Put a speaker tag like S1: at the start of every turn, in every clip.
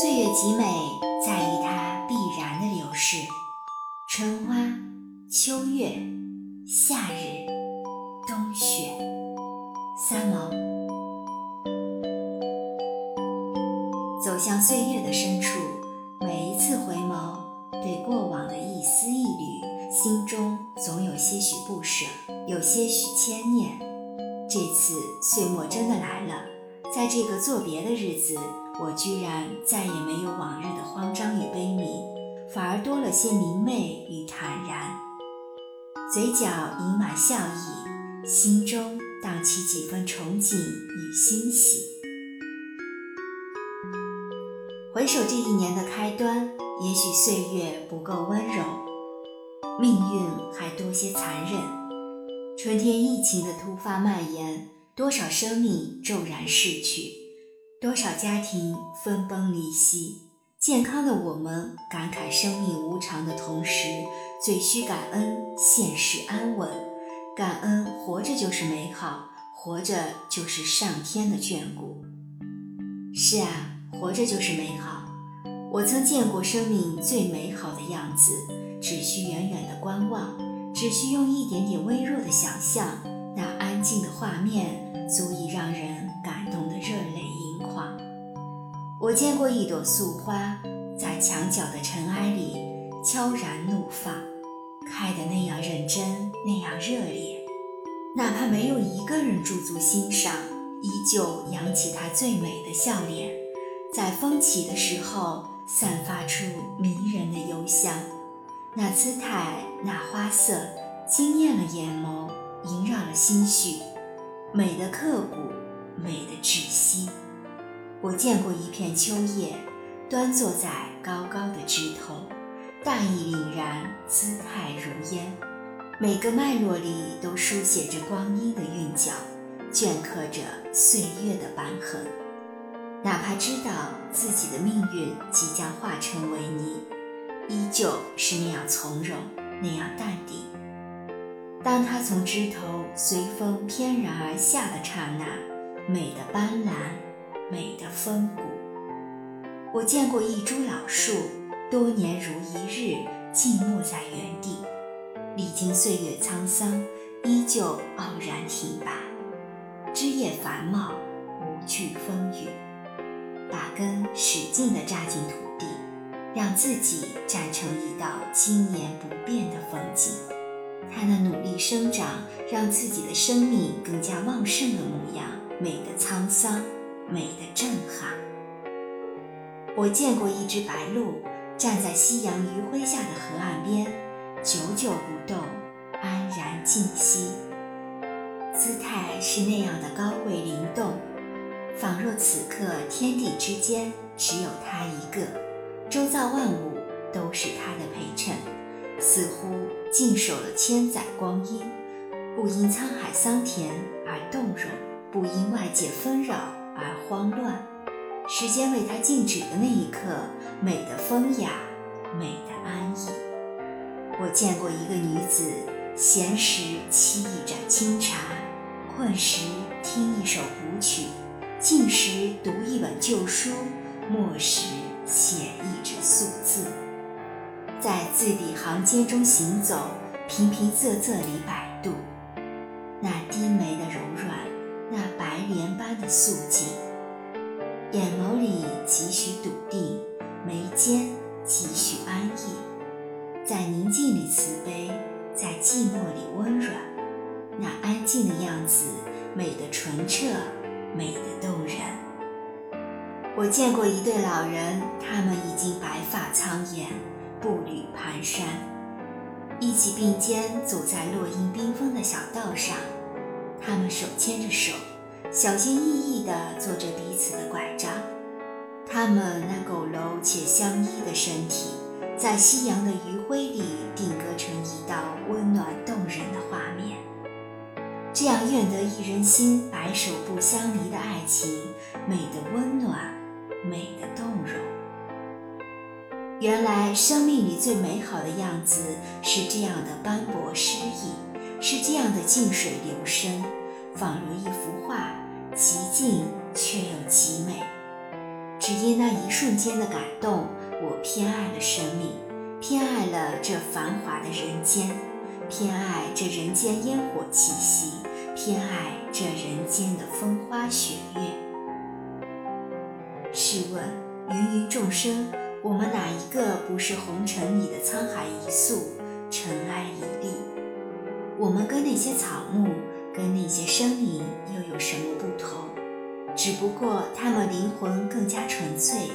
S1: 岁月极美，在于它必然的流逝。春花、秋月、夏日、冬雪。三毛。走向岁月的深处，每一次回眸，对过往的一丝一缕，心中总有些许不舍，有些许牵念。这次岁末真的来了，在这个作别的日子。我居然再也没有往日的慌张与悲悯，反而多了些明媚与坦然，嘴角盈满笑意，心中荡起几分憧憬与欣喜。回首这一年的开端，也许岁月不够温柔，命运还多些残忍。春天疫情的突发蔓延，多少生命骤然逝去。多少家庭分崩离析？健康的我们感慨生命无常的同时，最需感恩现实安稳，感恩活着就是美好，活着就是上天的眷顾。是啊，活着就是美好。我曾见过生命最美好的样子，只需远远的观望，只需用一点点微弱的想象，那安静的画面足以让人感动得热泪。我见过一朵素花，在墙角的尘埃里悄然怒放，开得那样认真，那样热烈，哪怕没有一个人驻足欣赏，依旧扬起它最美的笑脸，在风起的时候散发出迷人的幽香。那姿态，那花色，惊艳了眼眸，萦绕了心绪，美的刻骨，美的窒息。我见过一片秋叶，端坐在高高的枝头，大义凛然，姿态如烟，每个脉络里都书写着光阴的韵脚，镌刻着岁月的斑痕。哪怕知道自己的命运即将化成为泥，依旧是那样从容，那样淡定。当它从枝头随风翩然而下的刹那，美的斑斓。美的风骨。我见过一株老树，多年如一日静默在原地，历经岁月沧桑，依旧傲然挺拔，枝叶繁茂，无惧风雨，把根使劲地扎进土地，让自己站成一道经年不变的风景。它那努力生长，让自己的生命更加旺盛的模样，美的沧桑。美的震撼。我见过一只白鹭站在夕阳余晖下的河岸边，久久不动，安然静息，姿态是那样的高贵灵动，仿若此刻天地之间只有它一个，周遭万物都是它的陪衬，似乎静守了千载光阴，不因沧海桑田而动容，不因外界纷扰。时间为它静止的那一刻，美的风雅，美的安逸。我见过一个女子，闲时沏一盏清茶，困时听一首古曲，静时读一本旧书，默时写一纸素字，在字里行间中行走，平平仄仄里摆渡，那低眉的柔软。那白莲般的素净，眼眸里几许笃定，眉间几许安逸，在宁静里慈悲，在寂寞里温软。那安静的样子，美得纯澈，美得动人。我见过一对老人，他们已经白发苍颜，步履蹒跚，一起并肩走在落英缤纷的小道上。他们手牵着手，小心翼翼地做着彼此的拐他们那佝偻且相依的身体，在夕阳的余晖里定格成一道温暖动人的画面。这样愿得一人心，白首不相离的爱情，美的温暖，美的动容。原来生命里最美好的样子是这样的斑驳诗意。是这样的静水流深，仿如一幅画，极静却又极美。只因那一瞬间的感动，我偏爱了生命，偏爱了这繁华的人间，偏爱这人间烟火气息，偏爱这人间的风花雪月。试问芸芸众生，我们哪一个不是红尘里的沧海一粟，尘埃一粒？我们跟那些草木，跟那些生灵又有什么不同？只不过他们灵魂更加纯粹，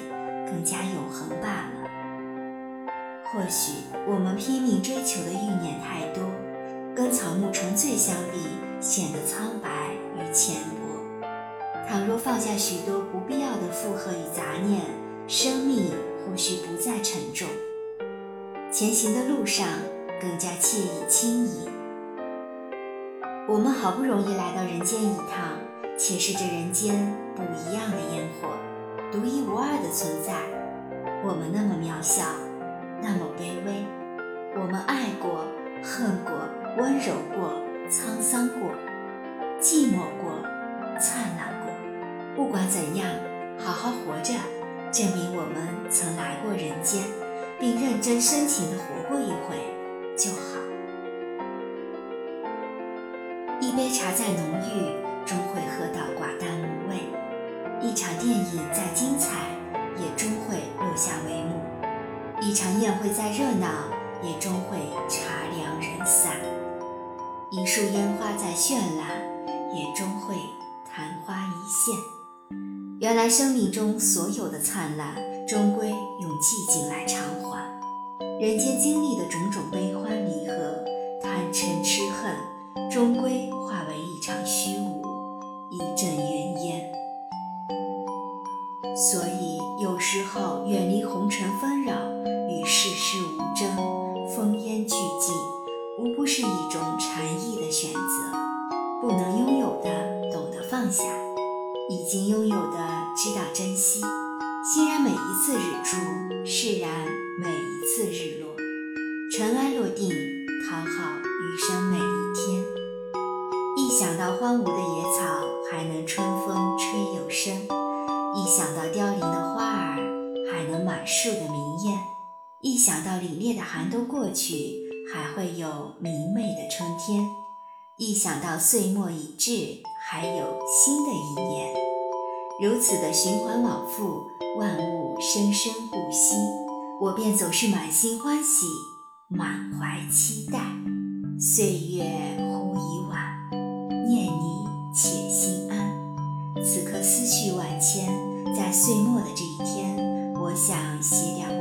S1: 更加永恒罢了。或许我们拼命追求的欲念太多，跟草木纯粹相比，显得苍白与浅薄。倘若放下许多不必要的负荷与杂念，生命或许不再沉重，前行的路上更加惬意轻盈。我们好不容易来到人间一趟。且是这人间不一样的烟火，独一无二的存在。我们那么渺小，那么卑微。我们爱过，恨过，温柔过，沧桑过，寂寞过，灿烂过。不管怎样，好好活着，证明我们曾来过人间，并认真深情地活过一回就好。一杯茶再浓郁。终会喝到寡淡无味，一场电影再精彩，也终会落下帷幕；一场宴会再热闹，也终会茶凉人散；一束烟花再绚烂，也终会昙花一现。原来生命中所有的灿烂，终归用寂静来偿还；人间经历的种种悲欢离合、贪嗔痴恨，终归化为一场虚无。一阵云烟，所以有时候远离红尘纷扰，与世事无争，烽烟俱寂，无不是一种禅意的选择。不能拥有的，懂得放下；已经拥有的，知道珍惜。欣然每一次日出，释然每一次日落。尘埃落定，讨好余生每一天。一想到荒芜的野草。还能春风吹又生，一想到凋零的花儿，还能满树的明艳；一想到凛冽的寒冬过去，还会有明媚的春天；一想到岁末已至，还有新的一年。如此的循环往复，万物生生不息，我便总是满心欢喜，满怀期待。岁月，念你且心安。此刻思绪万千，在岁末的这一天，我想写点